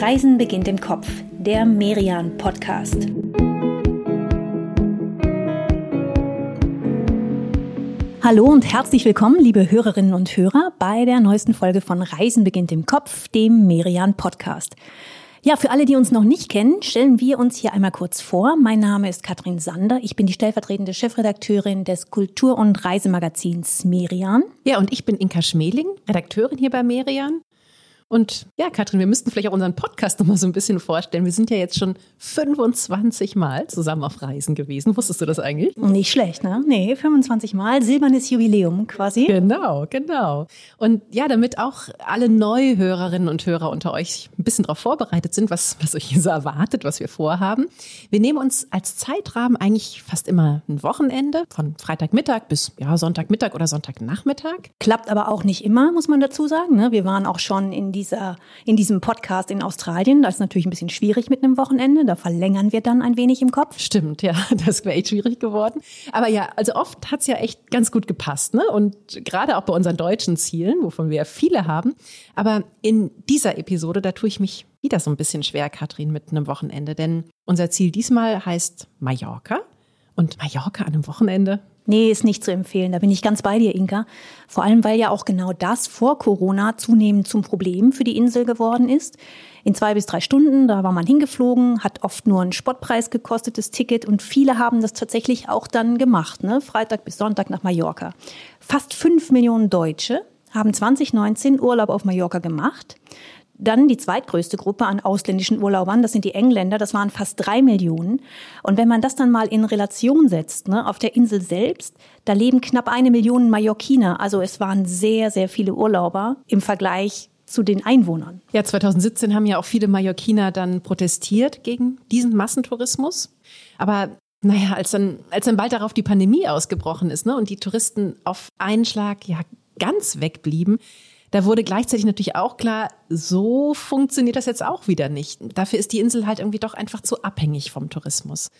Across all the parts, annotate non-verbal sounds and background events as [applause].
Reisen beginnt im Kopf, der Merian Podcast. Hallo und herzlich willkommen, liebe Hörerinnen und Hörer, bei der neuesten Folge von Reisen beginnt im Kopf, dem Merian Podcast. Ja, für alle, die uns noch nicht kennen, stellen wir uns hier einmal kurz vor. Mein Name ist Katrin Sander. Ich bin die stellvertretende Chefredakteurin des Kultur- und Reisemagazins Merian. Ja, und ich bin Inka Schmeling, Redakteurin hier bei Merian. Und ja, Katrin, wir müssten vielleicht auch unseren Podcast noch mal so ein bisschen vorstellen. Wir sind ja jetzt schon 25 Mal zusammen auf Reisen gewesen. Wusstest du das eigentlich? Nicht schlecht, ne? Nee, 25 Mal. Silbernes Jubiläum quasi. Genau, genau. Und ja, damit auch alle Neuhörerinnen und Hörer unter euch ein bisschen darauf vorbereitet sind, was, was euch hier so erwartet, was wir vorhaben. Wir nehmen uns als Zeitrahmen eigentlich fast immer ein Wochenende von Freitagmittag bis ja, Sonntagmittag oder Sonntagnachmittag. Klappt aber auch nicht immer, muss man dazu sagen. Ne? Wir waren auch schon in die dieser, in diesem Podcast in Australien. Das ist natürlich ein bisschen schwierig mit einem Wochenende. Da verlängern wir dann ein wenig im Kopf. Stimmt, ja, [laughs] das wäre echt schwierig geworden. Aber ja, also oft hat es ja echt ganz gut gepasst. Ne? Und gerade auch bei unseren deutschen Zielen, wovon wir ja viele haben. Aber in dieser Episode, da tue ich mich wieder so ein bisschen schwer, Katrin, mit einem Wochenende. Denn unser Ziel diesmal heißt Mallorca. Und Mallorca an einem Wochenende, Nee, ist nicht zu empfehlen. Da bin ich ganz bei dir, Inka. Vor allem, weil ja auch genau das vor Corona zunehmend zum Problem für die Insel geworden ist. In zwei bis drei Stunden, da war man hingeflogen, hat oft nur einen Spottpreis gekostetes Ticket und viele haben das tatsächlich auch dann gemacht, ne? Freitag bis Sonntag nach Mallorca. Fast fünf Millionen Deutsche haben 2019 Urlaub auf Mallorca gemacht. Dann die zweitgrößte Gruppe an ausländischen Urlaubern, das sind die Engländer, das waren fast drei Millionen. Und wenn man das dann mal in Relation setzt, ne, auf der Insel selbst, da leben knapp eine Million Mallorquiner. Also es waren sehr, sehr viele Urlauber im Vergleich zu den Einwohnern. Ja, 2017 haben ja auch viele Mallorquiner dann protestiert gegen diesen Massentourismus. Aber naja, als dann, als dann bald darauf die Pandemie ausgebrochen ist ne, und die Touristen auf einen Schlag ja ganz wegblieben, da wurde gleichzeitig natürlich auch klar, so funktioniert das jetzt auch wieder nicht. Dafür ist die Insel halt irgendwie doch einfach zu abhängig vom Tourismus.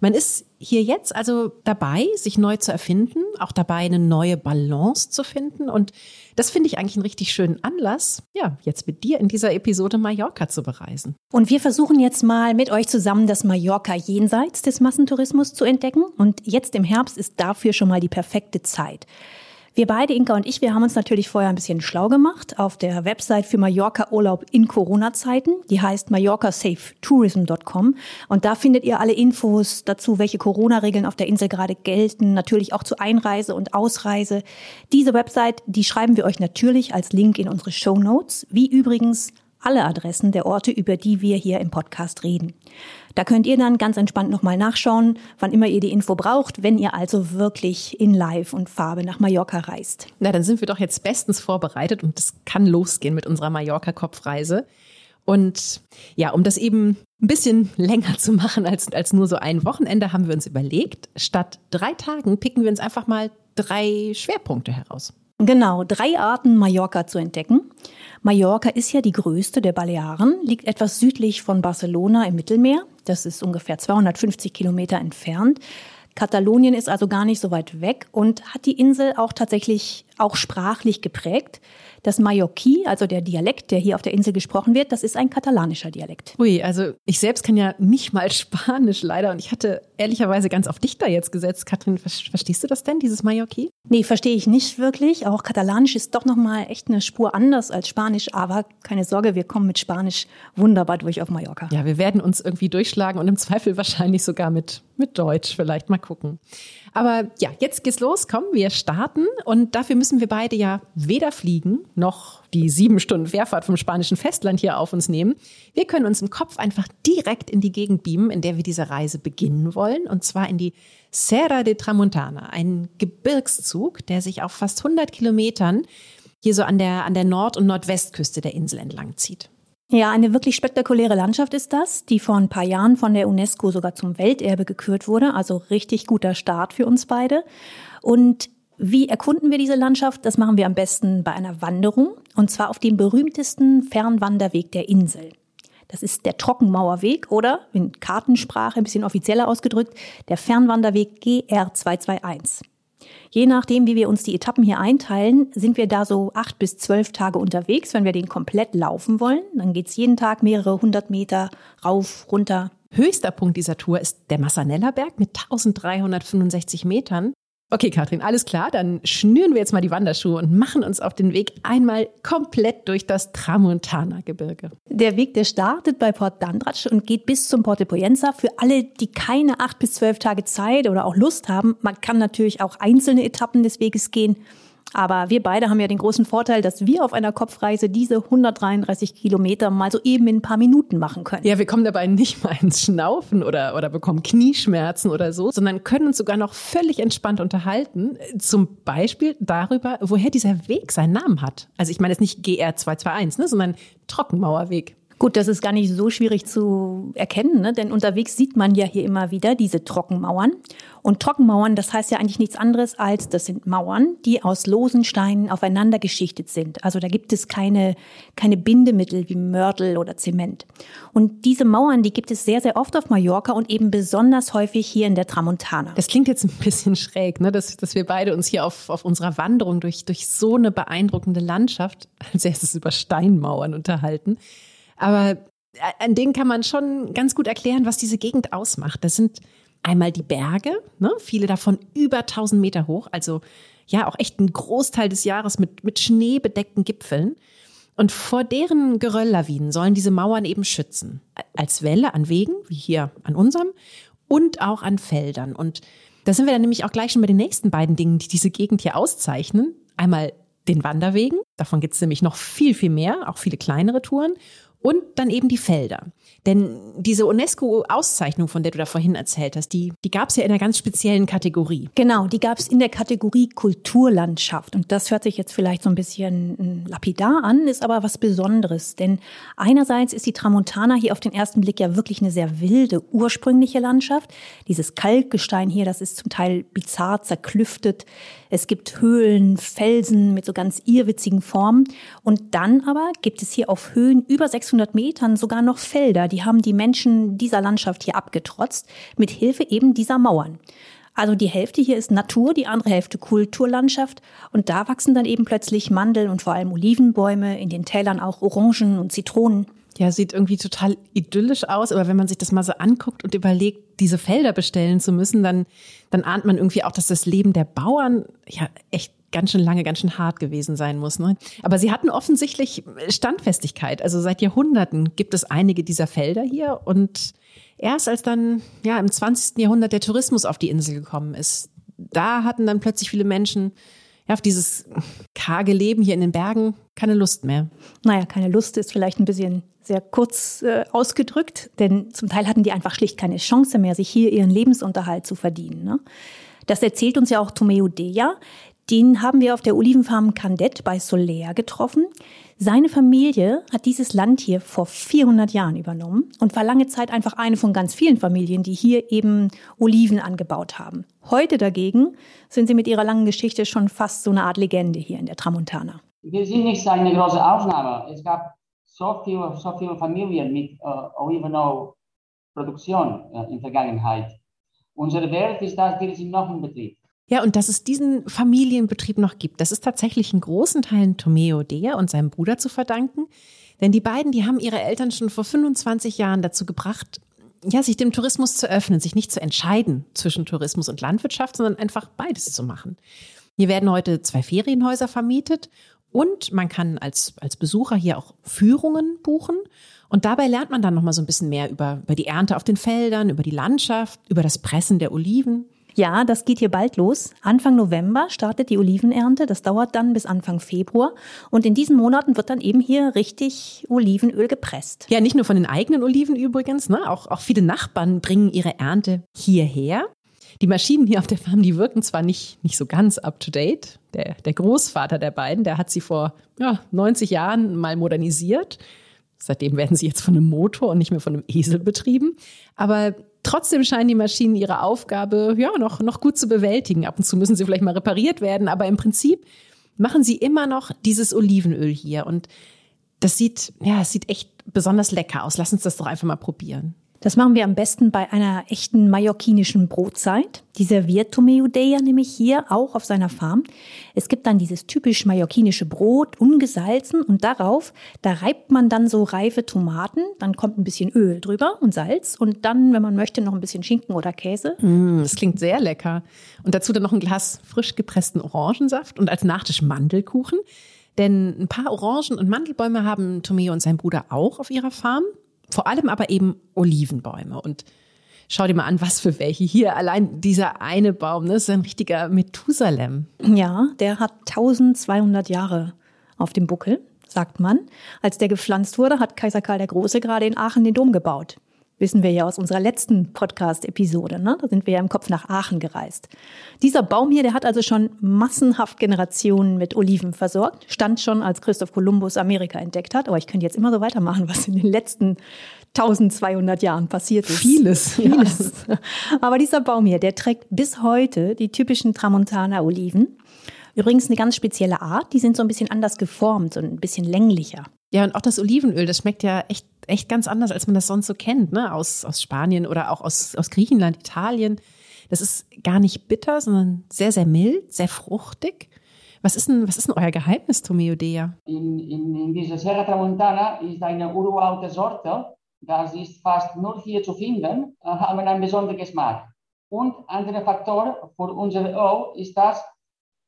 Man ist hier jetzt also dabei, sich neu zu erfinden, auch dabei, eine neue Balance zu finden. Und das finde ich eigentlich einen richtig schönen Anlass, ja, jetzt mit dir in dieser Episode Mallorca zu bereisen. Und wir versuchen jetzt mal mit euch zusammen das Mallorca jenseits des Massentourismus zu entdecken. Und jetzt im Herbst ist dafür schon mal die perfekte Zeit. Wir beide, Inka und ich, wir haben uns natürlich vorher ein bisschen schlau gemacht auf der Website für Mallorca Urlaub in Corona-Zeiten. Die heißt mallorcasafetourism.com. Und da findet ihr alle Infos dazu, welche Corona-Regeln auf der Insel gerade gelten. Natürlich auch zu Einreise und Ausreise. Diese Website, die schreiben wir euch natürlich als Link in unsere Show Notes. Wie übrigens alle Adressen der Orte, über die wir hier im Podcast reden. Da könnt ihr dann ganz entspannt nochmal nachschauen, wann immer ihr die Info braucht, wenn ihr also wirklich in Live und Farbe nach Mallorca reist. Na, dann sind wir doch jetzt bestens vorbereitet und es kann losgehen mit unserer Mallorca-Kopfreise. Und ja, um das eben ein bisschen länger zu machen als, als nur so ein Wochenende, haben wir uns überlegt, statt drei Tagen picken wir uns einfach mal drei Schwerpunkte heraus. Genau, drei Arten Mallorca zu entdecken. Mallorca ist ja die größte der Balearen, liegt etwas südlich von Barcelona im Mittelmeer. Das ist ungefähr 250 Kilometer entfernt. Katalonien ist also gar nicht so weit weg und hat die Insel auch tatsächlich auch sprachlich geprägt. Das Mallorquí, also der Dialekt, der hier auf der Insel gesprochen wird, das ist ein katalanischer Dialekt. Ui, also ich selbst kann ja nicht mal Spanisch leider und ich hatte ehrlicherweise ganz auf dich da jetzt gesetzt. Katrin, verstehst du das denn, dieses Mallorquí? Nee, verstehe ich nicht wirklich. Auch Katalanisch ist doch nochmal echt eine Spur anders als Spanisch, aber keine Sorge, wir kommen mit Spanisch wunderbar durch auf Mallorca. Ja, wir werden uns irgendwie durchschlagen und im Zweifel wahrscheinlich sogar mit, mit Deutsch vielleicht mal gucken. Aber ja, jetzt geht's los. Komm, wir starten. Und dafür müssen wir beide ja weder fliegen noch die sieben Stunden Fährfahrt vom spanischen Festland hier auf uns nehmen. Wir können uns im Kopf einfach direkt in die Gegend beamen, in der wir diese Reise beginnen wollen. Und zwar in die Serra de Tramontana, ein Gebirgszug, der sich auf fast 100 Kilometern hier so an der, an der Nord- und Nordwestküste der Insel entlang zieht. Ja, eine wirklich spektakuläre Landschaft ist das, die vor ein paar Jahren von der UNESCO sogar zum Welterbe gekürt wurde. Also richtig guter Start für uns beide. Und wie erkunden wir diese Landschaft? Das machen wir am besten bei einer Wanderung und zwar auf dem berühmtesten Fernwanderweg der Insel. Das ist der Trockenmauerweg oder in Kartensprache ein bisschen offizieller ausgedrückt, der Fernwanderweg GR221. Je nachdem, wie wir uns die Etappen hier einteilen, sind wir da so acht bis zwölf Tage unterwegs, wenn wir den komplett laufen wollen. Dann geht's jeden Tag mehrere hundert Meter rauf, runter. Höchster Punkt dieser Tour ist der Massanellaberg mit 1365 Metern. Okay, Katrin, alles klar. Dann schnüren wir jetzt mal die Wanderschuhe und machen uns auf den Weg einmal komplett durch das Tramontana-Gebirge. Der Weg, der startet bei Port Dandratsch und geht bis zum Porte Poyenza. Für alle, die keine acht bis zwölf Tage Zeit oder auch Lust haben, man kann natürlich auch einzelne Etappen des Weges gehen. Aber wir beide haben ja den großen Vorteil, dass wir auf einer Kopfreise diese 133 Kilometer mal so eben in ein paar Minuten machen können. Ja, wir kommen dabei nicht mal ins Schnaufen oder, oder bekommen Knieschmerzen oder so, sondern können uns sogar noch völlig entspannt unterhalten. Zum Beispiel darüber, woher dieser Weg seinen Namen hat. Also ich meine jetzt nicht GR 221, ne, sondern Trockenmauerweg. Gut, das ist gar nicht so schwierig zu erkennen, ne? denn unterwegs sieht man ja hier immer wieder diese Trockenmauern. Und Trockenmauern, das heißt ja eigentlich nichts anderes als, das sind Mauern, die aus losen Steinen aufeinander geschichtet sind. Also da gibt es keine, keine Bindemittel wie Mörtel oder Zement. Und diese Mauern, die gibt es sehr, sehr oft auf Mallorca und eben besonders häufig hier in der Tramontana. Das klingt jetzt ein bisschen schräg, ne? dass, dass wir beide uns hier auf, auf unserer Wanderung durch, durch so eine beeindruckende Landschaft [laughs] als erstes über Steinmauern unterhalten. Aber äh, an denen kann man schon ganz gut erklären, was diese Gegend ausmacht. Das sind einmal die Berge, ne? viele davon über 1000 Meter hoch, also ja auch echt ein Großteil des Jahres mit, mit schneebedeckten Gipfeln. Und vor deren Gerölllawinen sollen diese Mauern eben schützen. Als Welle an Wegen, wie hier an unserem, und auch an Feldern. Und da sind wir dann nämlich auch gleich schon bei den nächsten beiden Dingen, die diese Gegend hier auszeichnen. Einmal den Wanderwegen, davon gibt es nämlich noch viel, viel mehr, auch viele kleinere Touren und dann eben die Felder. Denn diese UNESCO-Auszeichnung, von der du da vorhin erzählt hast, die, die gab es ja in einer ganz speziellen Kategorie. Genau, die gab es in der Kategorie Kulturlandschaft. Und das hört sich jetzt vielleicht so ein bisschen hm, lapidar an, ist aber was Besonderes. Denn einerseits ist die Tramontana hier auf den ersten Blick ja wirklich eine sehr wilde, ursprüngliche Landschaft. Dieses Kalkgestein hier, das ist zum Teil bizarr zerklüftet. Es gibt Höhlen, Felsen mit so ganz irrwitzigen Formen. Und dann aber gibt es hier auf Höhen über 600 Metern sogar noch Felder, die haben die Menschen dieser Landschaft hier abgetrotzt, mit Hilfe eben dieser Mauern. Also die Hälfte hier ist Natur, die andere Hälfte Kulturlandschaft. Und da wachsen dann eben plötzlich Mandel und vor allem Olivenbäume, in den Tälern auch Orangen und Zitronen. Ja, sieht irgendwie total idyllisch aus, aber wenn man sich das mal so anguckt und überlegt, diese Felder bestellen zu müssen, dann, dann ahnt man irgendwie auch, dass das Leben der Bauern ja echt ganz schön lange, ganz schön hart gewesen sein muss. Ne? Aber sie hatten offensichtlich Standfestigkeit. Also seit Jahrhunderten gibt es einige dieser Felder hier und erst als dann ja im 20. Jahrhundert der Tourismus auf die Insel gekommen ist, da hatten dann plötzlich viele Menschen ja, auf dieses karge Leben hier in den Bergen keine Lust mehr. Naja, keine Lust ist vielleicht ein bisschen sehr kurz äh, ausgedrückt, denn zum Teil hatten die einfach schlicht keine Chance mehr, sich hier ihren Lebensunterhalt zu verdienen. Ne? Das erzählt uns ja auch Tomeo Deja, den haben wir auf der Olivenfarm Candet bei Soler getroffen. Seine Familie hat dieses Land hier vor 400 Jahren übernommen und war lange Zeit einfach eine von ganz vielen Familien, die hier eben Oliven angebaut haben. Heute dagegen sind sie mit ihrer langen Geschichte schon fast so eine Art Legende hier in der Tramontana. Wir sind nicht eine große Ausnahme. Es gab so viele, so viele Familien mit äh, Olivenöl-Produktion äh, in der Vergangenheit. Unsere Welt ist, dass wir sind noch im Betrieb. Ja, und dass es diesen Familienbetrieb noch gibt, das ist tatsächlich in großen Teilen Tomeo Dea und seinem Bruder zu verdanken. Denn die beiden, die haben ihre Eltern schon vor 25 Jahren dazu gebracht, ja, sich dem Tourismus zu öffnen, sich nicht zu entscheiden zwischen Tourismus und Landwirtschaft, sondern einfach beides zu machen. Hier werden heute zwei Ferienhäuser vermietet und man kann als, als Besucher hier auch Führungen buchen. Und dabei lernt man dann nochmal so ein bisschen mehr über, über die Ernte auf den Feldern, über die Landschaft, über das Pressen der Oliven. Ja, das geht hier bald los. Anfang November startet die Olivenernte. Das dauert dann bis Anfang Februar. Und in diesen Monaten wird dann eben hier richtig Olivenöl gepresst. Ja, nicht nur von den eigenen Oliven übrigens, ne? auch, auch viele Nachbarn bringen ihre Ernte hierher. Die Maschinen hier auf der Farm, die wirken zwar nicht, nicht so ganz up to date. Der, der Großvater der beiden, der hat sie vor ja, 90 Jahren mal modernisiert. Seitdem werden sie jetzt von einem Motor und nicht mehr von einem Esel betrieben. Aber Trotzdem scheinen die Maschinen ihre Aufgabe ja noch, noch gut zu bewältigen. Ab und zu müssen sie vielleicht mal repariert werden, aber im Prinzip machen sie immer noch dieses Olivenöl hier. Und das sieht, ja, es sieht echt besonders lecker aus. Lass uns das doch einfach mal probieren. Das machen wir am besten bei einer echten mallorquinischen Brotzeit. Die serviert Tomeo Deja nämlich hier auch auf seiner Farm. Es gibt dann dieses typisch mallorquinische Brot, ungesalzen und darauf, da reibt man dann so reife Tomaten, dann kommt ein bisschen Öl drüber und Salz und dann, wenn man möchte, noch ein bisschen Schinken oder Käse. Mm, das klingt sehr lecker. Und dazu dann noch ein Glas frisch gepressten Orangensaft und als Nachtisch Mandelkuchen. Denn ein paar Orangen- und Mandelbäume haben Tomeo und sein Bruder auch auf ihrer Farm. Vor allem aber eben Olivenbäume. Und schau dir mal an, was für welche. Hier allein dieser eine Baum, ne, ist ein richtiger Methusalem. Ja, der hat 1200 Jahre auf dem Buckel, sagt man. Als der gepflanzt wurde, hat Kaiser Karl der Große gerade in Aachen den Dom gebaut wissen wir ja aus unserer letzten Podcast-Episode. Ne? Da sind wir ja im Kopf nach Aachen gereist. Dieser Baum hier, der hat also schon massenhaft Generationen mit Oliven versorgt. Stand schon, als Christoph Kolumbus Amerika entdeckt hat. Aber ich könnte jetzt immer so weitermachen, was in den letzten 1200 Jahren passiert ist. Vieles. Vieles. [laughs] Aber dieser Baum hier, der trägt bis heute die typischen Tramontana-Oliven. Übrigens eine ganz spezielle Art. Die sind so ein bisschen anders geformt, so ein bisschen länglicher. Ja, und auch das Olivenöl, das schmeckt ja echt echt ganz anders, als man das sonst so kennt, ne? Aus, aus Spanien oder auch aus, aus Griechenland, Italien. Das ist gar nicht bitter, sondern sehr, sehr mild, sehr fruchtig. Was ist denn, was ist denn euer Geheimnis, Tomeo Dea? In, in, in dieser Serra Tramontana ist eine uralte Sorte, das ist fast nur hier zu finden, [laughs] haben einen besonderen Geschmack. Und anderer Faktor für unser Öl ist, dass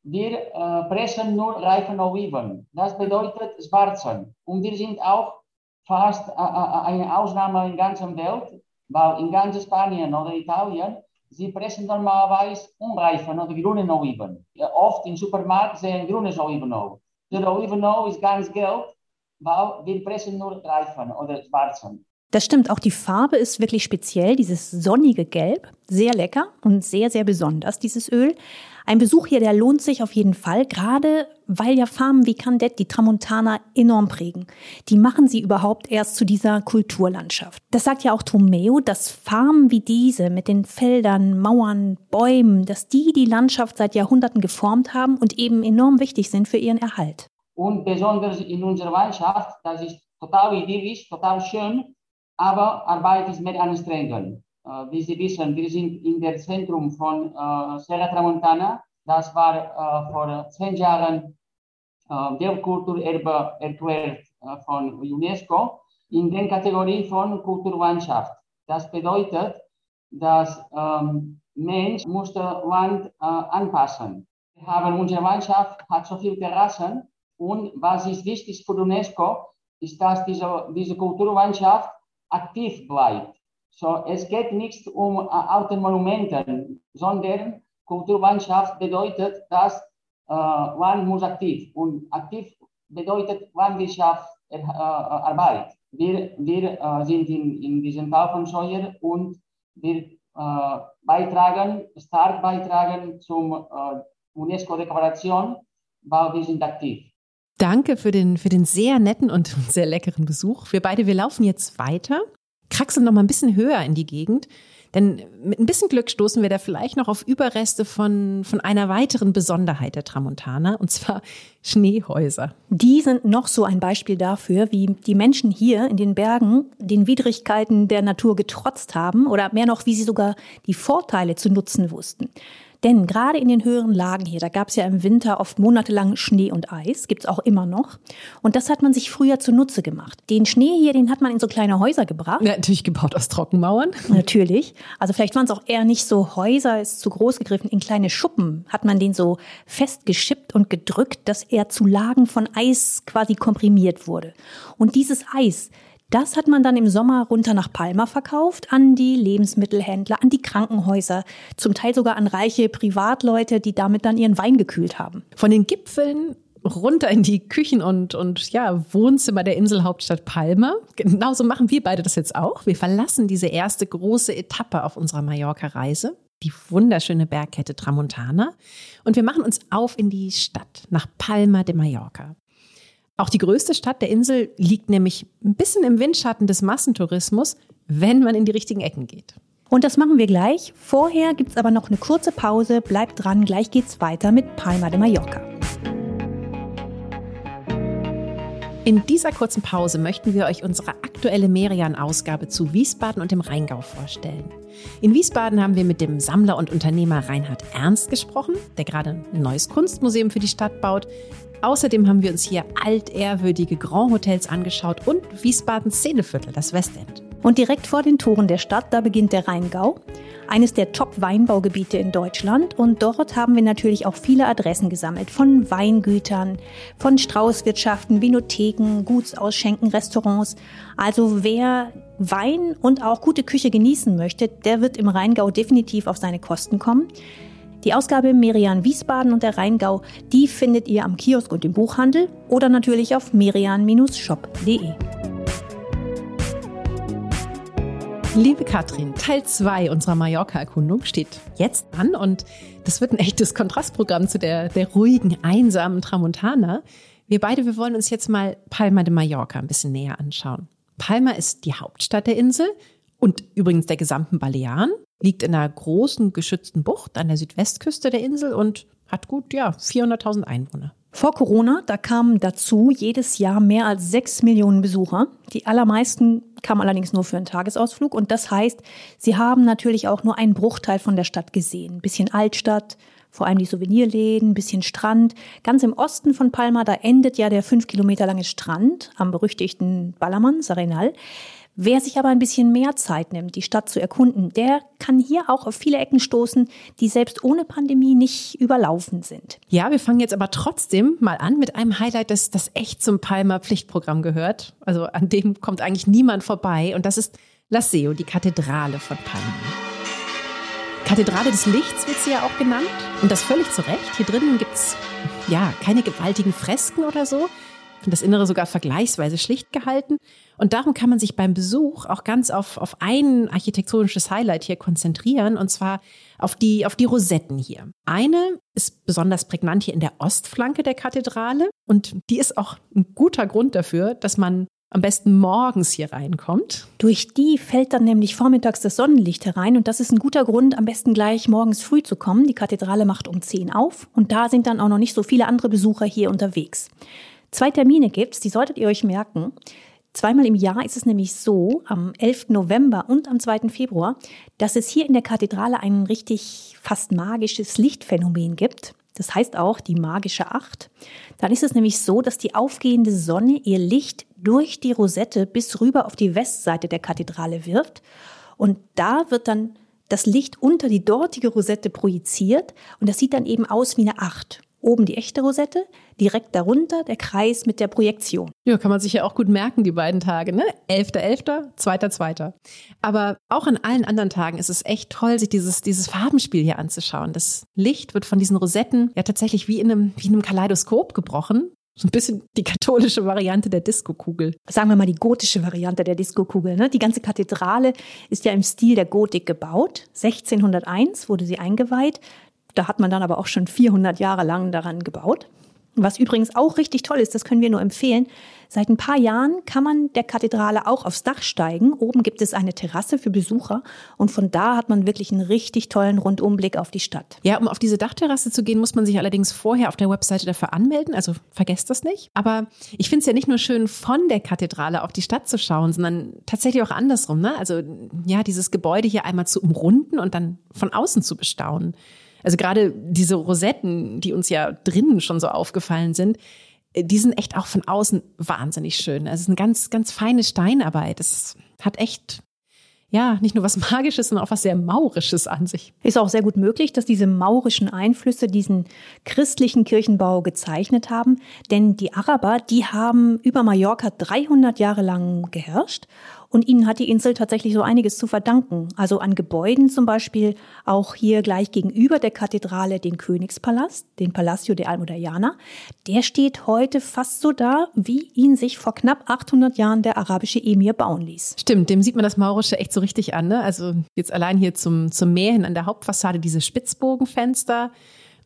wir äh, pressen nur reifen Oliven. Das bedeutet schwarzen. Und wir sind auch fast eine Ausnahme in ganzer Welt, weil in ganz Spanien oder Italien, sie pressen normalerweise unreifen oder grüne Oliven. Ja, oft im Supermarkt sehen grüne Olivenöl. Der Olivenöl ist ganz gelb, weil wir pressen nur reifen oder schwarzen. Das stimmt, auch die Farbe ist wirklich speziell, dieses sonnige Gelb, sehr lecker und sehr, sehr besonders, dieses Öl. Ein Besuch hier, der lohnt sich auf jeden Fall, gerade weil ja Farmen wie Candet die Tramontana enorm prägen. Die machen sie überhaupt erst zu dieser Kulturlandschaft. Das sagt ja auch Tomeo, dass Farmen wie diese mit den Feldern, Mauern, Bäumen, dass die die Landschaft seit Jahrhunderten geformt haben und eben enorm wichtig sind für ihren Erhalt. Und besonders in unserer Landschaft, das ist total idyllisch, total schön, aber Arbeit ist mehr anstrengend. Äh, wie Sie wissen, wir sind in der Zentrum von äh, Serra Tramontana. Das war äh, vor zehn Jahren Weltkulturerbe erklärt von UNESCO in der Kategorie von Kulturlandschaft. Das bedeutet, dass ähm, Mensch musste Land äh, anpassen. Wir haben unsere Landschaft hat so viele Terrassen und was ist wichtig für UNESCO ist, dass diese, diese Kulturlandschaft aktiv bleibt. So, es geht nicht um äh, alte Monumenten, sondern Kulturlandschaft bedeutet, dass äh, man muss aktiv und aktiv bedeutet Landwirtschaft äh, Arbeit. Wir, wir äh, sind in, in diesem Bau von Scheuer und wir äh, beitragen, stark beitragen zum äh, UNESCO-Deklaration, weil wir sind aktiv. Danke für den, für den sehr netten und [laughs] sehr leckeren Besuch. Wir beide, wir laufen jetzt weiter kraxeln noch mal ein bisschen höher in die Gegend. Denn mit ein bisschen Glück stoßen wir da vielleicht noch auf Überreste von, von einer weiteren Besonderheit der Tramontana, und zwar Schneehäuser. Die sind noch so ein Beispiel dafür, wie die Menschen hier in den Bergen den Widrigkeiten der Natur getrotzt haben oder mehr noch, wie sie sogar die Vorteile zu nutzen wussten. Denn gerade in den höheren Lagen hier, da gab es ja im Winter oft monatelang Schnee und Eis, gibt's auch immer noch. Und das hat man sich früher zunutze gemacht. Den Schnee hier, den hat man in so kleine Häuser gebracht. Ja, natürlich gebaut aus Trockenmauern. [laughs] Natürlich. Also vielleicht waren es auch eher nicht so Häuser, ist zu groß gegriffen. In kleine Schuppen hat man den so festgeschippt und gedrückt, dass er zu Lagen von Eis quasi komprimiert wurde. Und dieses Eis, das hat man dann im Sommer runter nach Palma verkauft, an die Lebensmittelhändler, an die Krankenhäuser, zum Teil sogar an reiche Privatleute, die damit dann ihren Wein gekühlt haben. Von den Gipfeln runter in die Küchen und, und ja, Wohnzimmer der Inselhauptstadt Palma. Genauso machen wir beide das jetzt auch. Wir verlassen diese erste große Etappe auf unserer Mallorca-Reise, die wunderschöne Bergkette Tramontana. Und wir machen uns auf in die Stadt, nach Palma de Mallorca. Auch die größte Stadt der Insel liegt nämlich ein bisschen im Windschatten des Massentourismus, wenn man in die richtigen Ecken geht. Und das machen wir gleich. Vorher gibt es aber noch eine kurze Pause. Bleibt dran, gleich geht's weiter mit Palma de Mallorca. In dieser kurzen Pause möchten wir euch unsere aktuelle Merian-Ausgabe zu Wiesbaden und dem Rheingau vorstellen. In Wiesbaden haben wir mit dem Sammler und Unternehmer Reinhard Ernst gesprochen, der gerade ein neues Kunstmuseum für die Stadt baut. Außerdem haben wir uns hier altehrwürdige Grand Hotels angeschaut und Wiesbadens Szeneviertel, das Westend. Und direkt vor den Toren der Stadt, da beginnt der Rheingau eines der Top-Weinbaugebiete in Deutschland. Und dort haben wir natürlich auch viele Adressen gesammelt von Weingütern, von Straußwirtschaften, Vinotheken, Gutsausschenken, Restaurants. Also wer Wein und auch gute Küche genießen möchte, der wird im Rheingau definitiv auf seine Kosten kommen. Die Ausgabe Merian Wiesbaden und der Rheingau, die findet ihr am Kiosk und im Buchhandel oder natürlich auf merian-shop.de. Liebe Katrin, Teil 2 unserer Mallorca-Erkundung steht jetzt an und das wird ein echtes Kontrastprogramm zu der, der ruhigen, einsamen Tramontana. Wir beide, wir wollen uns jetzt mal Palma de Mallorca ein bisschen näher anschauen. Palma ist die Hauptstadt der Insel und übrigens der gesamten Balearen, liegt in einer großen geschützten Bucht an der Südwestküste der Insel und hat gut, ja, 400.000 Einwohner. Vor Corona, da kamen dazu jedes Jahr mehr als sechs Millionen Besucher. Die allermeisten kamen allerdings nur für einen Tagesausflug. Und das heißt, sie haben natürlich auch nur einen Bruchteil von der Stadt gesehen. Bisschen Altstadt, vor allem die Souvenirläden, bisschen Strand. Ganz im Osten von Palma, da endet ja der fünf Kilometer lange Strand am berüchtigten Ballermann, Sarenal. Wer sich aber ein bisschen mehr Zeit nimmt, die Stadt zu erkunden, der kann hier auch auf viele Ecken stoßen, die selbst ohne Pandemie nicht überlaufen sind. Ja, wir fangen jetzt aber trotzdem mal an mit einem Highlight, das, das echt zum Palmer Pflichtprogramm gehört. Also an dem kommt eigentlich niemand vorbei. Und das ist La Seo, die Kathedrale von Palma. Kathedrale des Lichts wird sie ja auch genannt. Und das völlig zu Recht. Hier drinnen gibt's ja keine gewaltigen Fresken oder so das Innere sogar vergleichsweise schlicht gehalten. Und darum kann man sich beim Besuch auch ganz auf, auf ein architektonisches Highlight hier konzentrieren, und zwar auf die, auf die Rosetten hier. Eine ist besonders prägnant hier in der Ostflanke der Kathedrale und die ist auch ein guter Grund dafür, dass man am besten morgens hier reinkommt. Durch die fällt dann nämlich vormittags das Sonnenlicht herein und das ist ein guter Grund, am besten gleich morgens früh zu kommen. Die Kathedrale macht um 10 auf und da sind dann auch noch nicht so viele andere Besucher hier unterwegs. Zwei Termine gibt's, die solltet ihr euch merken. Zweimal im Jahr ist es nämlich so, am 11. November und am 2. Februar, dass es hier in der Kathedrale ein richtig fast magisches Lichtphänomen gibt. Das heißt auch die magische Acht. Dann ist es nämlich so, dass die aufgehende Sonne ihr Licht durch die Rosette bis rüber auf die Westseite der Kathedrale wirft. Und da wird dann das Licht unter die dortige Rosette projiziert und das sieht dann eben aus wie eine Acht. Oben die echte Rosette, direkt darunter der Kreis mit der Projektion. Ja, kann man sich ja auch gut merken, die beiden Tage, ne? 11.11., 2.2. Aber auch an allen anderen Tagen ist es echt toll, sich dieses, dieses Farbenspiel hier anzuschauen. Das Licht wird von diesen Rosetten ja tatsächlich wie in einem, wie in einem Kaleidoskop gebrochen. So ein bisschen die katholische Variante der Diskokugel. Sagen wir mal die gotische Variante der Diskokugel. Ne? Die ganze Kathedrale ist ja im Stil der Gotik gebaut. 1601 wurde sie eingeweiht. Da hat man dann aber auch schon 400 Jahre lang daran gebaut. Was übrigens auch richtig toll ist, das können wir nur empfehlen. Seit ein paar Jahren kann man der Kathedrale auch aufs Dach steigen. Oben gibt es eine Terrasse für Besucher und von da hat man wirklich einen richtig tollen Rundumblick auf die Stadt. Ja, um auf diese Dachterrasse zu gehen, muss man sich allerdings vorher auf der Webseite dafür anmelden. Also vergesst das nicht. Aber ich finde es ja nicht nur schön, von der Kathedrale auf die Stadt zu schauen, sondern tatsächlich auch andersrum. Ne? Also ja, dieses Gebäude hier einmal zu umrunden und dann von außen zu bestaunen. Also gerade diese Rosetten, die uns ja drinnen schon so aufgefallen sind, äh, die sind echt auch von außen wahnsinnig schön. Also es ist eine ganz, ganz feine Steinarbeit. Es hat echt ja, nicht nur was [laughs] Magisches, sondern auch was sehr Maurisches an sich. Ist auch sehr gut möglich, dass diese maurischen Einflüsse diesen christlichen Kirchenbau gezeichnet haben. Denn die Araber, die haben über Mallorca 300 Jahre lang geherrscht und ihnen hat die Insel tatsächlich so einiges zu verdanken. Also an Gebäuden zum Beispiel auch hier gleich gegenüber der Kathedrale den Königspalast, den Palacio de Almudayana. Der steht heute fast so da, wie ihn sich vor knapp 800 Jahren der arabische Emir bauen ließ. Stimmt, dem sieht man das Maurische echt so richtig an. Ne? Also jetzt allein hier zum, zum Meer hin an der Hauptfassade diese Spitzbogenfenster.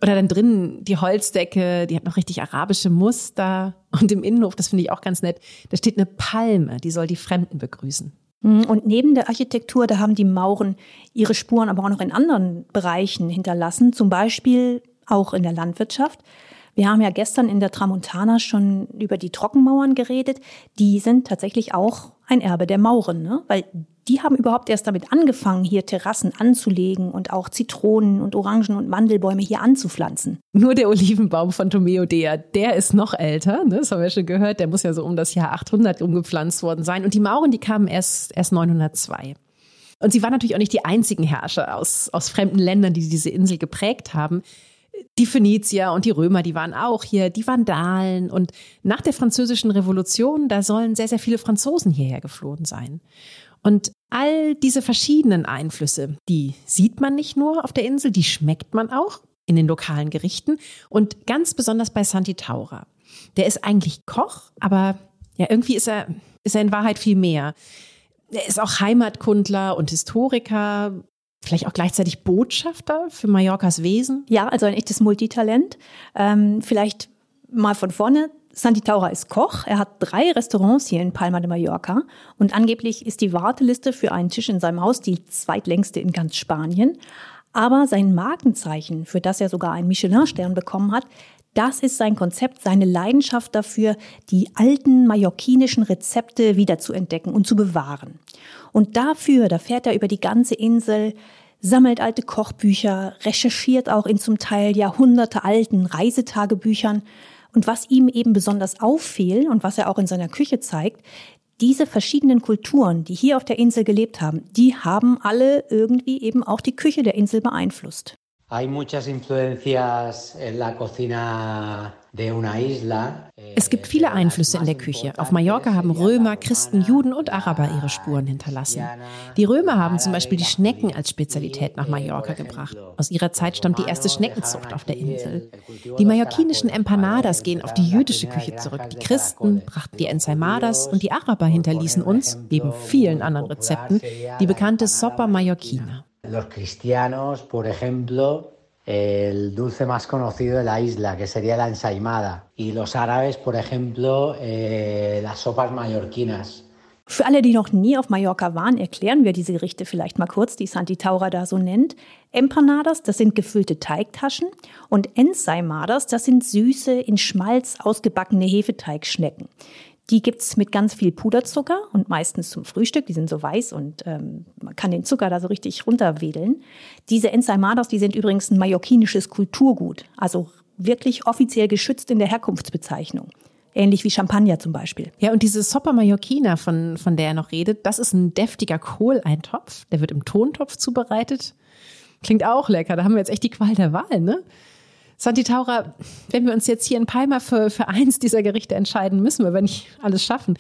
Oder dann drinnen die Holzdecke, die hat noch richtig arabische Muster. Und im Innenhof, das finde ich auch ganz nett, da steht eine Palme, die soll die Fremden begrüßen. Mhm, und neben der Architektur, da haben die Mauren ihre Spuren aber auch noch in anderen Bereichen hinterlassen, zum Beispiel auch in der Landwirtschaft. Wir haben ja gestern in der Tramontana schon über die Trockenmauern geredet. Die sind tatsächlich auch ein Erbe der Mauren, ne? weil die haben überhaupt erst damit angefangen, hier Terrassen anzulegen und auch Zitronen und Orangen und Mandelbäume hier anzupflanzen. Nur der Olivenbaum von Tomeo Dea, der ist noch älter, ne? das haben wir schon gehört, der muss ja so um das Jahr 800 umgepflanzt worden sein. Und die Mauren, die kamen erst, erst 902. Und sie waren natürlich auch nicht die einzigen Herrscher aus, aus fremden Ländern, die diese Insel geprägt haben. Die Phönizier und die Römer, die waren auch hier, die Vandalen. Und nach der Französischen Revolution, da sollen sehr, sehr viele Franzosen hierher geflohen sein. Und all diese verschiedenen Einflüsse, die sieht man nicht nur auf der Insel, die schmeckt man auch in den lokalen Gerichten und ganz besonders bei Santi Taura. Der ist eigentlich Koch, aber ja, irgendwie ist er, ist er in Wahrheit viel mehr. Er ist auch Heimatkundler und Historiker, vielleicht auch gleichzeitig Botschafter für Mallorcas Wesen. Ja, also ein echtes Multitalent. Ähm, vielleicht mal von vorne. Santi Taura ist Koch. Er hat drei Restaurants hier in Palma de Mallorca. Und angeblich ist die Warteliste für einen Tisch in seinem Haus die zweitlängste in ganz Spanien. Aber sein Markenzeichen, für das er sogar einen Michelin-Stern bekommen hat, das ist sein Konzept, seine Leidenschaft dafür, die alten mallorquinischen Rezepte wiederzuentdecken und zu bewahren. Und dafür, da fährt er über die ganze Insel, sammelt alte Kochbücher, recherchiert auch in zum Teil jahrhundertealten Reisetagebüchern. Und was ihm eben besonders auffiel und was er auch in seiner Küche zeigt, diese verschiedenen Kulturen, die hier auf der Insel gelebt haben, die haben alle irgendwie eben auch die Küche der Insel beeinflusst. Hay muchas influencias en la cocina es gibt viele Einflüsse in der Küche. Auf Mallorca haben Römer, Christen, Juden und Araber ihre Spuren hinterlassen. Die Römer haben zum Beispiel die Schnecken als Spezialität nach Mallorca gebracht. Aus ihrer Zeit stammt die erste Schneckenzucht auf der Insel. Die mallorquinischen Empanadas gehen auf die jüdische Küche zurück. Die Christen brachten die Ensaimadas und die Araber hinterließen uns, neben vielen anderen Rezepten, die bekannte Sopa Mallorquina. Los cristianos, por ejemplo, el dulce más conocido de la isla, que sería la ensaimada. Y los árabes, por ejemplo, eh, las sopas mallorquinas. Für alle, die noch nie auf Mallorca waren, erklären wir diese Gerichte vielleicht mal kurz, die Santi Taura da so nennt. Empanadas, das sind gefüllte Teigtaschen und Ensaimadas, das sind süße, in Schmalz ausgebackene Hefeteigschnecken. Die gibt's mit ganz viel Puderzucker und meistens zum Frühstück. Die sind so weiß und ähm, man kann den Zucker da so richtig runterwedeln. Diese Ensaimadas, die sind übrigens ein mallorquinisches Kulturgut, also wirklich offiziell geschützt in der Herkunftsbezeichnung. Ähnlich wie Champagner zum Beispiel. Ja, und diese Sopa Mallorquina, von, von der er noch redet, das ist ein deftiger Kohleintopf. Der wird im Tontopf zubereitet. Klingt auch lecker. Da haben wir jetzt echt die Qual der Wahl, ne? Santi Taura, wenn wir uns jetzt hier in Palma für, für eins dieser Gerichte entscheiden, müssen wir, wenn nicht alles schaffen.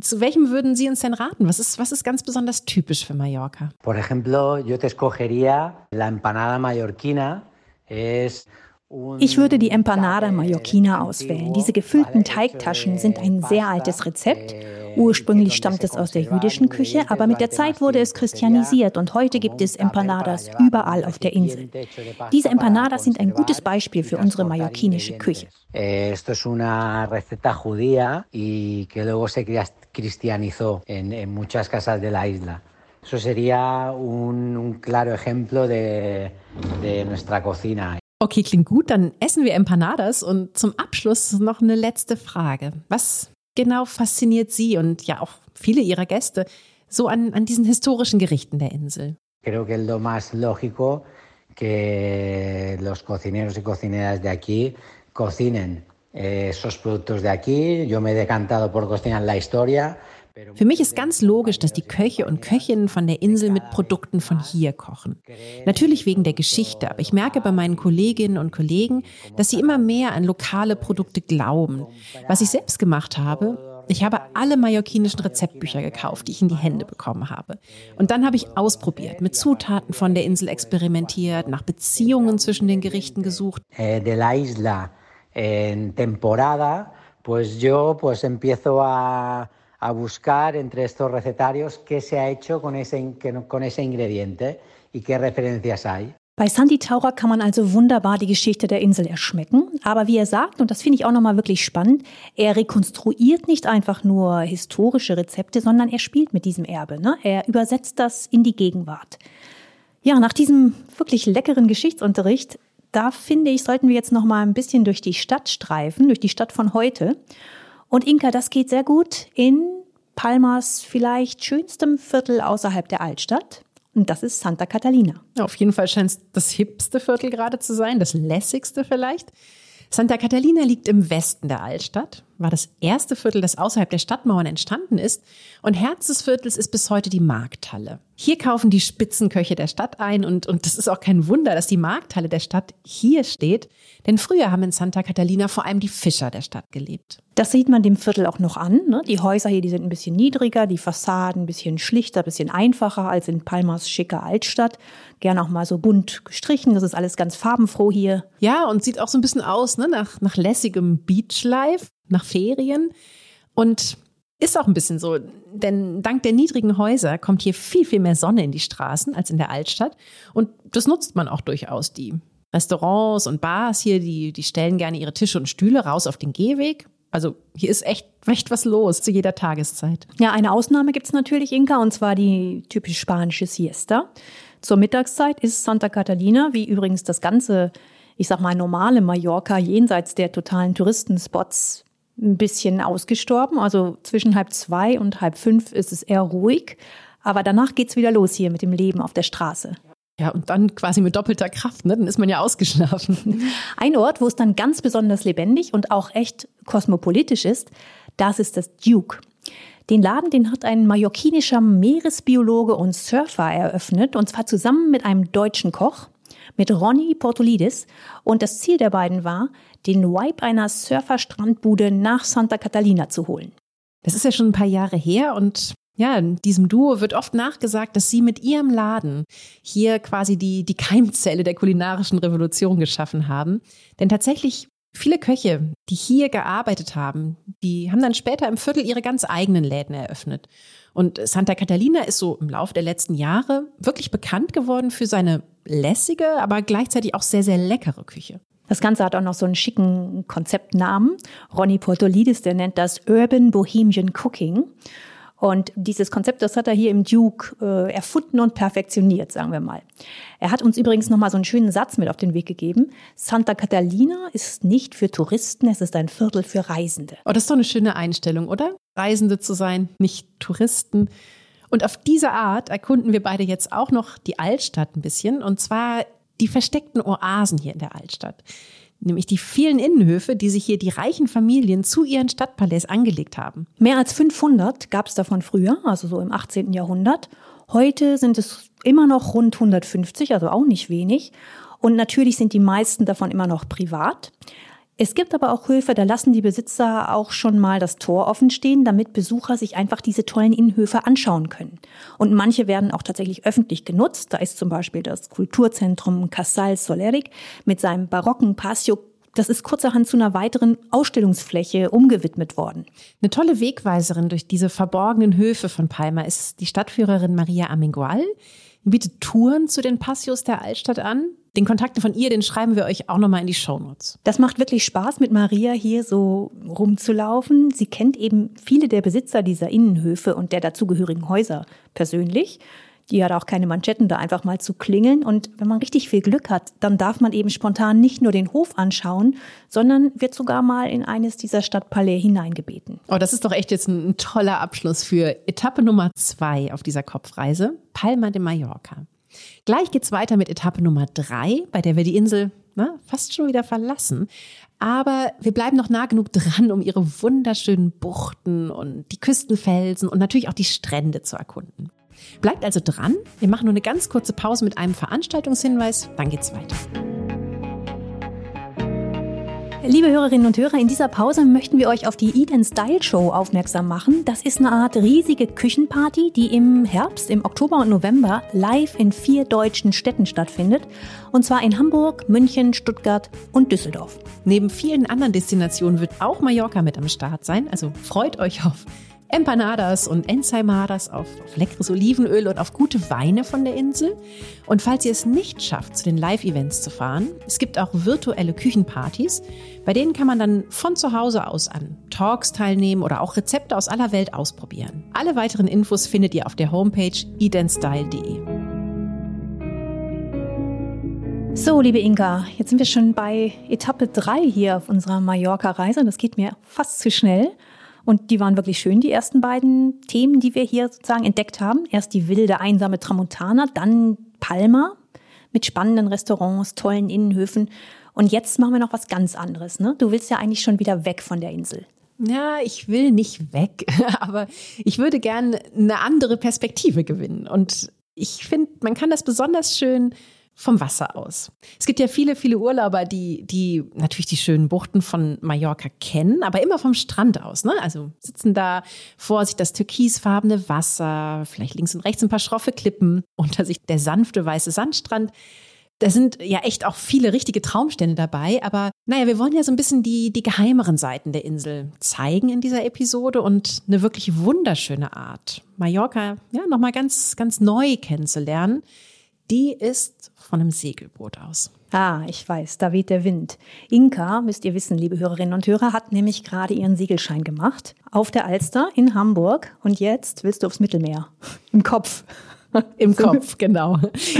Zu welchem würden Sie uns denn raten? Was ist, was ist ganz besonders typisch für Mallorca? Por ejemplo, yo te escogería la empanada mallorquina. Es ich würde die Empanada Mallorquina auswählen. Diese gefüllten Teigtaschen sind ein sehr altes Rezept. Ursprünglich stammt es aus der jüdischen Küche, aber mit der Zeit wurde es christianisiert und heute gibt es Empanadas überall auf der Insel. Diese Empanadas sind ein gutes Beispiel für unsere mallorquinische Küche. Eso sería un, un claro ejemplo de, de nuestra cocina. Okay, klingt gut. Dann essen wir Empanadas. Und zum Abschluss noch eine letzte Frage. Was genau fasziniert Sie und ja auch viele Ihrer Gäste so an, an diesen historischen Gerichten der Insel? Creo que lo más lógico que los cocineros y cocineras de aquí cocinen eh, esos productos de aquí. Yo me he decantado por cocinar la historia. Für mich ist ganz logisch, dass die Köche und Köchinnen von der Insel mit Produkten von hier kochen. Natürlich wegen der Geschichte, aber ich merke bei meinen Kolleginnen und Kollegen, dass sie immer mehr an lokale Produkte glauben. Was ich selbst gemacht habe, ich habe alle mallorquinischen Rezeptbücher gekauft, die ich in die Hände bekommen habe. Und dann habe ich ausprobiert, mit Zutaten von der Insel experimentiert, nach Beziehungen zwischen den Gerichten gesucht. Eh, de la isla en temporada, pues yo pues empiezo a a buscar entre estos recetarios qué se ha hecho con ese, con ese ingrediente y qué referencias hay. Bei Sandy Taucher kann man also wunderbar die Geschichte der Insel erschmecken. Aber wie er sagt, und das finde ich auch nochmal wirklich spannend, er rekonstruiert nicht einfach nur historische Rezepte, sondern er spielt mit diesem Erbe. Ne? Er übersetzt das in die Gegenwart. Ja, nach diesem wirklich leckeren Geschichtsunterricht da finde ich, sollten wir jetzt noch mal ein bisschen durch die Stadt streifen, durch die Stadt von heute. Und Inka, das geht sehr gut in Palmas vielleicht schönstem Viertel außerhalb der Altstadt. Und das ist Santa Catalina. Auf jeden Fall scheint es das hipste Viertel gerade zu sein, das lässigste vielleicht. Santa Catalina liegt im Westen der Altstadt, war das erste Viertel, das außerhalb der Stadtmauern entstanden ist. Und Herz des Viertels ist bis heute die Markthalle. Hier kaufen die Spitzenköche der Stadt ein und, und das ist auch kein Wunder, dass die Markthalle der Stadt hier steht, denn früher haben in Santa Catalina vor allem die Fischer der Stadt gelebt. Das sieht man dem Viertel auch noch an. Ne? Die Häuser hier, die sind ein bisschen niedriger, die Fassaden ein bisschen schlichter, ein bisschen einfacher als in Palmas schicker Altstadt. Gern auch mal so bunt gestrichen. Das ist alles ganz farbenfroh hier. Ja, und sieht auch so ein bisschen aus ne? nach, nach lässigem Beachlife, nach Ferien. Und ist auch ein bisschen so, denn dank der niedrigen Häuser kommt hier viel, viel mehr Sonne in die Straßen als in der Altstadt. Und das nutzt man auch durchaus. Die Restaurants und Bars hier, die, die stellen gerne ihre Tische und Stühle raus auf den Gehweg. Also hier ist echt, echt was los zu jeder Tageszeit. Ja, eine Ausnahme gibt es natürlich, Inka, und zwar die typisch spanische Siesta. Zur Mittagszeit ist Santa Catalina, wie übrigens das ganze, ich sag mal, normale Mallorca jenseits der totalen Touristenspots ein bisschen ausgestorben. Also zwischen halb zwei und halb fünf ist es eher ruhig. Aber danach geht's wieder los hier mit dem Leben auf der Straße. Ja, und dann quasi mit doppelter Kraft, ne? Dann ist man ja ausgeschlafen. [laughs] Ein Ort, wo es dann ganz besonders lebendig und auch echt kosmopolitisch ist, das ist das Duke. Den Laden, den hat ein mallorquinischer Meeresbiologe und Surfer eröffnet, und zwar zusammen mit einem deutschen Koch, mit Ronny Portolidis. Und das Ziel der beiden war, den Vibe einer Surferstrandbude nach Santa Catalina zu holen. Das ist ja schon ein paar Jahre her und ja, in diesem Duo wird oft nachgesagt, dass sie mit ihrem Laden hier quasi die, die Keimzelle der kulinarischen Revolution geschaffen haben. Denn tatsächlich viele Köche, die hier gearbeitet haben, die haben dann später im Viertel ihre ganz eigenen Läden eröffnet. Und Santa Catalina ist so im Laufe der letzten Jahre wirklich bekannt geworden für seine lässige, aber gleichzeitig auch sehr, sehr leckere Küche. Das Ganze hat auch noch so einen schicken Konzeptnamen. Ronny Portolidis, der nennt das Urban Bohemian Cooking. Und dieses Konzept, das hat er hier im Duke äh, erfunden und perfektioniert, sagen wir mal. Er hat uns übrigens nochmal so einen schönen Satz mit auf den Weg gegeben. Santa Catalina ist nicht für Touristen, es ist ein Viertel für Reisende. Oh, das ist doch eine schöne Einstellung, oder? Reisende zu sein, nicht Touristen. Und auf diese Art erkunden wir beide jetzt auch noch die Altstadt ein bisschen. Und zwar die versteckten Oasen hier in der Altstadt nämlich die vielen Innenhöfe, die sich hier die reichen Familien zu ihren Stadtpalais angelegt haben. Mehr als 500 gab es davon früher, also so im 18. Jahrhundert. Heute sind es immer noch rund 150, also auch nicht wenig. Und natürlich sind die meisten davon immer noch privat. Es gibt aber auch Höfe, da lassen die Besitzer auch schon mal das Tor offen stehen, damit Besucher sich einfach diese tollen Innenhöfe anschauen können. Und manche werden auch tatsächlich öffentlich genutzt. Da ist zum Beispiel das Kulturzentrum Casal Soleric mit seinem barocken Patio das ist kurzerhand zu einer weiteren Ausstellungsfläche umgewidmet worden. Eine tolle Wegweiserin durch diese verborgenen Höfe von Palma ist die Stadtführerin Maria Amengual. Bietet Touren zu den Passios der Altstadt an. Den Kontakten von ihr, den schreiben wir euch auch nochmal in die Shownotes. Das macht wirklich Spaß, mit Maria hier so rumzulaufen. Sie kennt eben viele der Besitzer dieser Innenhöfe und der dazugehörigen Häuser persönlich. Die hat auch keine Manschetten, da einfach mal zu klingeln. Und wenn man richtig viel Glück hat, dann darf man eben spontan nicht nur den Hof anschauen, sondern wird sogar mal in eines dieser Stadtpalais hineingebeten. Oh, das ist doch echt jetzt ein toller Abschluss für Etappe Nummer zwei auf dieser Kopfreise, Palma de Mallorca. Gleich geht's weiter mit Etappe Nummer drei, bei der wir die Insel na, fast schon wieder verlassen. Aber wir bleiben noch nah genug dran, um ihre wunderschönen Buchten und die Küstenfelsen und natürlich auch die Strände zu erkunden. Bleibt also dran. Wir machen nur eine ganz kurze Pause mit einem Veranstaltungshinweis, dann geht's weiter. Liebe Hörerinnen und Hörer, in dieser Pause möchten wir euch auf die Eat and Style Show aufmerksam machen. Das ist eine Art riesige Küchenparty, die im Herbst, im Oktober und November live in vier deutschen Städten stattfindet. Und zwar in Hamburg, München, Stuttgart und Düsseldorf. Neben vielen anderen Destinationen wird auch Mallorca mit am Start sein. Also freut euch auf Empanadas und Ensaimadas, auf, auf leckeres Olivenöl und auf gute Weine von der Insel. Und falls ihr es nicht schafft, zu den Live-Events zu fahren, es gibt auch virtuelle Küchenpartys, bei denen kann man dann von zu Hause aus an Talks teilnehmen oder auch Rezepte aus aller Welt ausprobieren. Alle weiteren Infos findet ihr auf der Homepage edenstyle.de. So, liebe Inka, jetzt sind wir schon bei Etappe 3 hier auf unserer Mallorca-Reise. Das geht mir fast zu schnell. Und die waren wirklich schön, die ersten beiden Themen, die wir hier sozusagen entdeckt haben. Erst die wilde, einsame Tramontana, dann Palma mit spannenden Restaurants, tollen Innenhöfen. Und jetzt machen wir noch was ganz anderes. Ne? Du willst ja eigentlich schon wieder weg von der Insel. Ja, ich will nicht weg, [laughs] aber ich würde gerne eine andere Perspektive gewinnen. Und ich finde, man kann das besonders schön vom Wasser aus. Es gibt ja viele, viele Urlauber, die, die natürlich die schönen Buchten von Mallorca kennen, aber immer vom Strand aus. Ne? Also sitzen da vor sich das türkisfarbene Wasser, vielleicht links und rechts ein paar schroffe Klippen, [laughs] unter sich der sanfte weiße Sandstrand. Da sind ja echt auch viele richtige Traumstände dabei, aber naja, wir wollen ja so ein bisschen die, die geheimeren Seiten der Insel zeigen in dieser Episode und eine wirklich wunderschöne Art, Mallorca ja nochmal ganz, ganz neu kennenzulernen die ist von einem Segelboot aus. Ah, ich weiß, da weht der Wind. Inka, müsst ihr wissen, liebe Hörerinnen und Hörer, hat nämlich gerade ihren Segelschein gemacht. Auf der Alster in Hamburg. Und jetzt willst du aufs Mittelmeer. [laughs] Im Kopf. [laughs] Im Kopf, genau.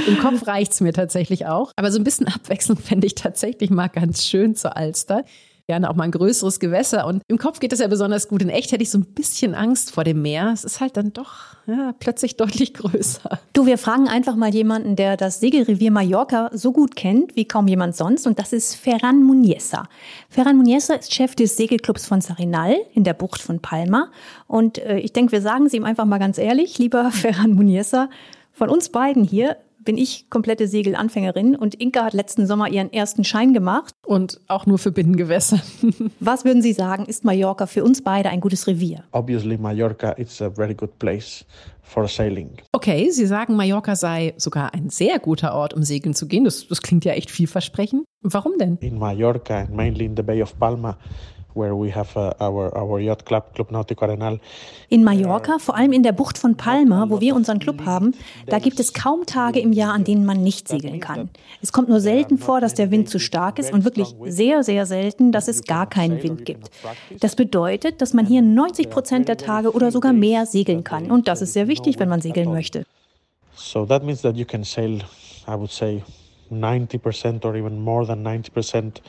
Im Kopf reicht's mir tatsächlich auch. Aber so ein bisschen Abwechslung fände ich tatsächlich mal ganz schön zur Alster gerne auch mal ein größeres Gewässer. Und im Kopf geht das ja besonders gut. In echt hätte ich so ein bisschen Angst vor dem Meer. Es ist halt dann doch ja, plötzlich [laughs] deutlich größer. Du, wir fragen einfach mal jemanden, der das Segelrevier Mallorca so gut kennt wie kaum jemand sonst. Und das ist Ferran Muniesa. Ferran Muniesa ist Chef des Segelclubs von Sarinal in der Bucht von Palma. Und äh, ich denke, wir sagen es ihm einfach mal ganz ehrlich, lieber [laughs] Ferran Muniesa, von uns beiden hier bin ich komplette Segelanfängerin und Inka hat letzten Sommer ihren ersten Schein gemacht. Und auch nur für Binnengewässer. [laughs] Was würden Sie sagen, ist Mallorca für uns beide ein gutes Revier? Obviously Mallorca is a very good place for sailing. Okay, Sie sagen, Mallorca sei sogar ein sehr guter Ort, um segeln zu gehen. Das, das klingt ja echt vielversprechend. Warum denn? In Mallorca, mainly in the Bay of Palma, uh. In Mallorca, vor allem in der Bucht von Palma, wo wir unseren Club haben, da gibt es kaum Tage im Jahr, an denen man nicht segeln kann. Es kommt nur selten vor, dass der Wind zu stark ist und wirklich sehr, sehr selten, dass es gar keinen Wind gibt. Das bedeutet, dass man hier 90 Prozent der Tage oder sogar mehr segeln kann. Und das ist sehr wichtig, wenn man segeln möchte. So that means that you can sail, I would say, 90% or even more than 90%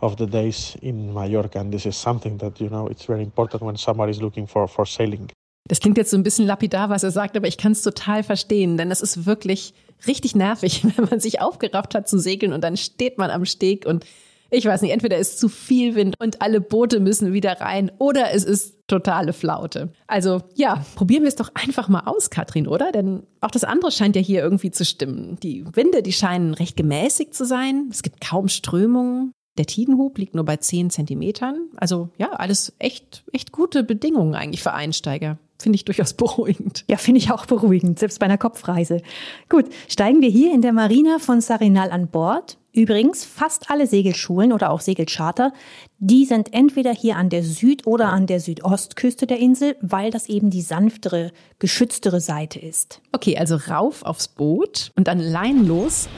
of the days in Mallorca. And this is something that, you know, it's very important when somebody is looking for, for sailing. Das klingt jetzt so ein bisschen lapidar, was er sagt, aber ich kann es total verstehen, denn es ist wirklich richtig nervig, [laughs] wenn man sich aufgerafft hat zu segeln und dann steht man am Steg und ich weiß nicht, entweder ist zu viel Wind und alle Boote müssen wieder rein oder es ist totale Flaute. Also ja, probieren wir es doch einfach mal aus, Katrin, oder? Denn auch das andere scheint ja hier irgendwie zu stimmen. Die Winde, die scheinen recht gemäßigt zu sein. Es gibt kaum Strömungen. Der Tidenhub liegt nur bei 10 Zentimetern. Also ja, alles echt, echt gute Bedingungen eigentlich für Einsteiger. Finde ich durchaus [laughs] beruhigend. Ja, finde ich auch beruhigend, selbst bei einer Kopfreise. Gut, steigen wir hier in der Marina von Sarinal an Bord. Übrigens, fast alle Segelschulen oder auch Segelcharter, die sind entweder hier an der Süd- oder an der Südostküste der Insel, weil das eben die sanftere, geschütztere Seite ist. Okay, also rauf aufs Boot und dann Leinen los.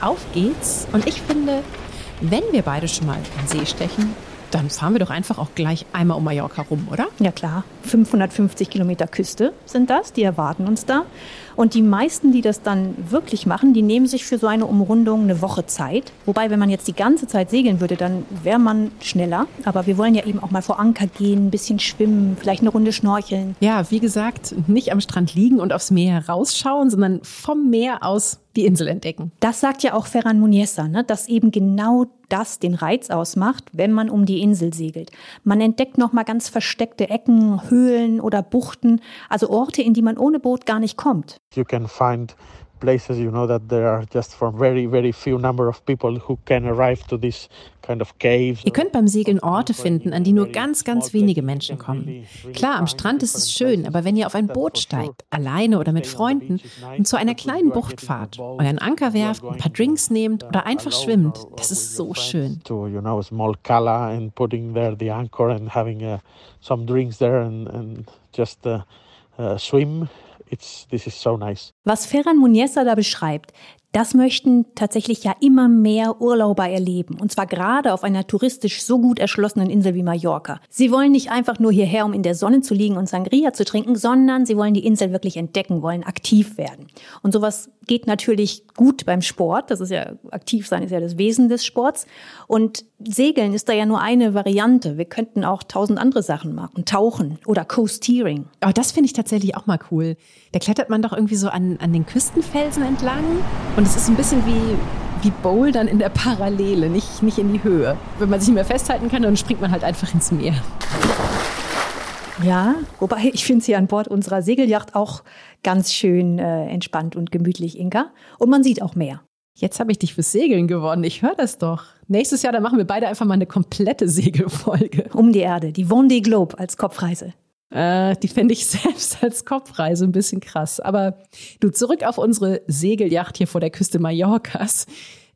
Auf geht's. Und ich finde, wenn wir beide schon mal in See stechen, dann fahren wir doch einfach auch gleich einmal um Mallorca rum, oder? Ja klar, 550 Kilometer Küste sind das, die erwarten uns da. Und die meisten, die das dann wirklich machen, die nehmen sich für so eine Umrundung eine Woche Zeit. Wobei, wenn man jetzt die ganze Zeit segeln würde, dann wäre man schneller. Aber wir wollen ja eben auch mal vor Anker gehen, ein bisschen schwimmen, vielleicht eine Runde schnorcheln. Ja, wie gesagt, nicht am Strand liegen und aufs Meer rausschauen, sondern vom Meer aus die Insel entdecken. Das sagt ja auch Ferran Muniesa, ne, dass eben genau das den Reiz ausmacht, wenn man um die Insel segelt. Man entdeckt noch mal ganz versteckte Ecken, Höhlen oder Buchten, also Orte, in die man ohne Boot gar nicht kommt. You can find places you know that there are just for very very few number of people who can arrive to this kind of caves. Ihr könnt beim Segeln Orte finden, an die nur ganz ganz wenige Menschen kommen. Klar, am Strand ist es schön, aber wenn ihr auf ein Boot steigt, alleine oder mit Freunden und zu einer kleinen Bucht fahrt, euren Anker werft, ein paar Drinks nehmt oder einfach schwimmt, das ist so schön. To you know small cala and putting there the anchor and having uh, some drinks there and, just uh, uh, swim It's, this is so nice. Was Ferran Muniesa da beschreibt, Das möchten tatsächlich ja immer mehr Urlauber erleben. Und zwar gerade auf einer touristisch so gut erschlossenen Insel wie Mallorca. Sie wollen nicht einfach nur hierher, um in der Sonne zu liegen und Sangria zu trinken, sondern sie wollen die Insel wirklich entdecken, wollen aktiv werden. Und sowas geht natürlich gut beim Sport. Das ist ja, aktiv sein ist ja das Wesen des Sports. Und Segeln ist da ja nur eine Variante. Wir könnten auch tausend andere Sachen machen. Tauchen oder Coasteering. Aber oh, das finde ich tatsächlich auch mal cool. Da klettert man doch irgendwie so an, an den Küstenfelsen entlang. Und es ist ein bisschen wie, wie Bouldern in der Parallele, nicht, nicht in die Höhe. Wenn man sich nicht mehr festhalten kann, dann springt man halt einfach ins Meer. Ja, wobei ich finde es hier an Bord unserer Segelyacht auch ganz schön äh, entspannt und gemütlich, Inka. Und man sieht auch mehr. Jetzt habe ich dich fürs Segeln gewonnen. Ich höre das doch. Nächstes Jahr, dann machen wir beide einfach mal eine komplette [laughs] Segelfolge. Um die Erde, die Vendée Globe als Kopfreise. Äh, die fände ich [laughs] selbst als Kopfreise ein bisschen krass. Aber du, zurück auf unsere Segelyacht hier vor der Küste Mallorcas.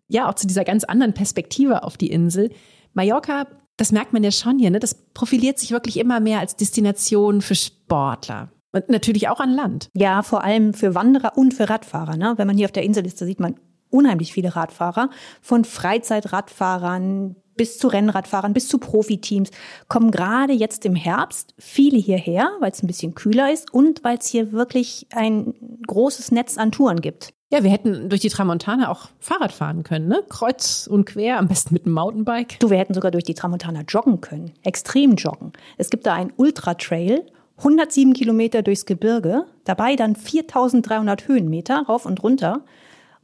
Ja, auch zu dieser ganz anderen Perspektive auf die Insel. Mallorca, das merkt man ja schon hier, ne? das profiliert sich wirklich immer mehr als Destination für Sportler. Und natürlich auch an Land. Ja, vor allem für Wanderer und für Radfahrer. Ne? Wenn man hier auf der Insel ist, da sieht man unheimlich viele Radfahrer. Von Freizeitradfahrern bis zu Rennradfahrern, bis zu Profiteams, kommen gerade jetzt im Herbst viele hierher, weil es ein bisschen kühler ist und weil es hier wirklich ein großes Netz an Touren gibt. Ja, wir hätten durch die Tramontana auch Fahrrad fahren können, ne? Kreuz und quer, am besten mit einem Mountainbike. Du, wir hätten sogar durch die Tramontana joggen können, extrem joggen. Es gibt da einen Ultra-Trail, 107 Kilometer durchs Gebirge, dabei dann 4300 Höhenmeter rauf und runter.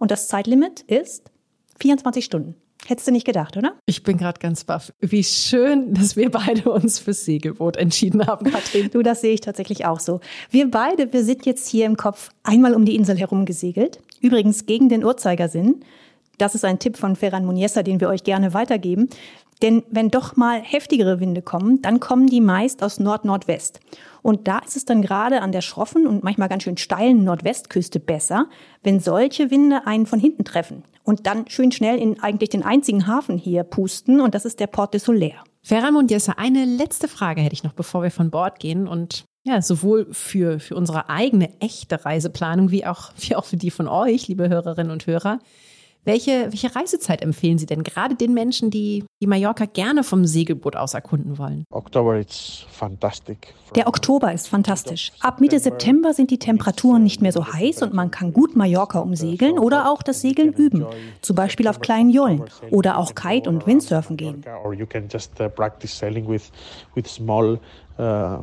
Und das Zeitlimit ist 24 Stunden. Hättest du nicht gedacht, oder? Ich bin gerade ganz baff. Wie schön, dass wir beide uns fürs Segelboot entschieden haben, Katrin. du, das sehe ich tatsächlich auch so. Wir beide, wir sind jetzt hier im Kopf einmal um die Insel herum gesegelt. Übrigens gegen den Uhrzeigersinn. Das ist ein Tipp von Ferran Muniesa, den wir euch gerne weitergeben. Denn wenn doch mal heftigere Winde kommen, dann kommen die meist aus Nord-Nordwest. Und da ist es dann gerade an der schroffen und manchmal ganz schön steilen Nordwestküste besser, wenn solche Winde einen von hinten treffen und dann schön schnell in eigentlich den einzigen Hafen hier pusten und das ist der Port de Solaire. Ferran Jesse, eine letzte Frage hätte ich noch, bevor wir von Bord gehen und ja, sowohl für, für unsere eigene echte Reiseplanung wie auch, [laughs] wie auch für die von euch, liebe Hörerinnen und Hörer. Welche, welche Reisezeit empfehlen Sie denn gerade den Menschen, die, die Mallorca gerne vom Segelboot aus erkunden wollen? Oktober ist fantastisch. Der Oktober ist fantastisch. Ab Mitte September sind die Temperaturen nicht mehr so heiß und man kann gut Mallorca umsegeln oder auch das Segeln üben, zum Beispiel auf kleinen Jollen oder auch Kite- und Windsurfen gehen. Uh, uh.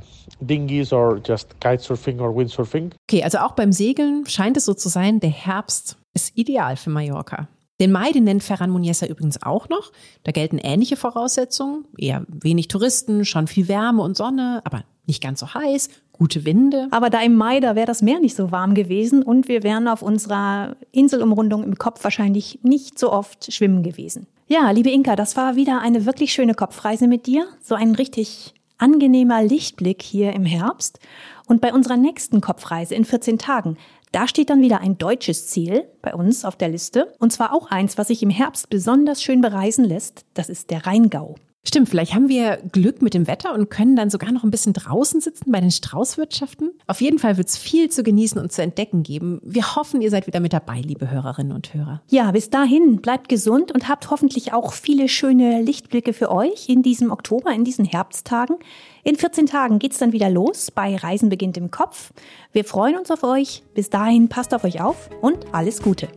Okay, also auch beim Segeln scheint es so zu sein, der Herbst ist ideal für Mallorca. Den Mai, den nennt Ferran Muniesa übrigens auch noch. Da gelten ähnliche Voraussetzungen. Eher wenig Touristen, schon viel Wärme und Sonne, aber nicht ganz so heiß, gute Winde. Aber da im Mai, da wäre das Meer nicht so warm gewesen und wir wären auf unserer Inselumrundung im Kopf wahrscheinlich nicht so oft schwimmen gewesen. Ja, liebe Inka, das war wieder eine wirklich schöne Kopfreise mit dir. So ein richtig angenehmer Lichtblick hier im Herbst. Und bei unserer nächsten Kopfreise in 14 Tagen, da steht dann wieder ein deutsches Ziel bei uns auf der Liste. Und zwar auch eins, was sich im Herbst besonders schön bereisen lässt. Das ist der Rheingau. Stimmt, vielleicht haben wir Glück mit dem Wetter und können dann sogar noch ein bisschen draußen sitzen bei den Straußwirtschaften. Auf jeden Fall wird es viel zu genießen und zu entdecken geben. Wir hoffen, ihr seid wieder mit dabei, liebe Hörerinnen und Hörer. Ja, bis dahin bleibt gesund und habt hoffentlich auch viele schöne Lichtblicke für euch in diesem Oktober, in diesen Herbsttagen. In 14 Tagen geht's dann wieder los bei Reisen beginnt im Kopf. Wir freuen uns auf euch. Bis dahin passt auf euch auf und alles Gute.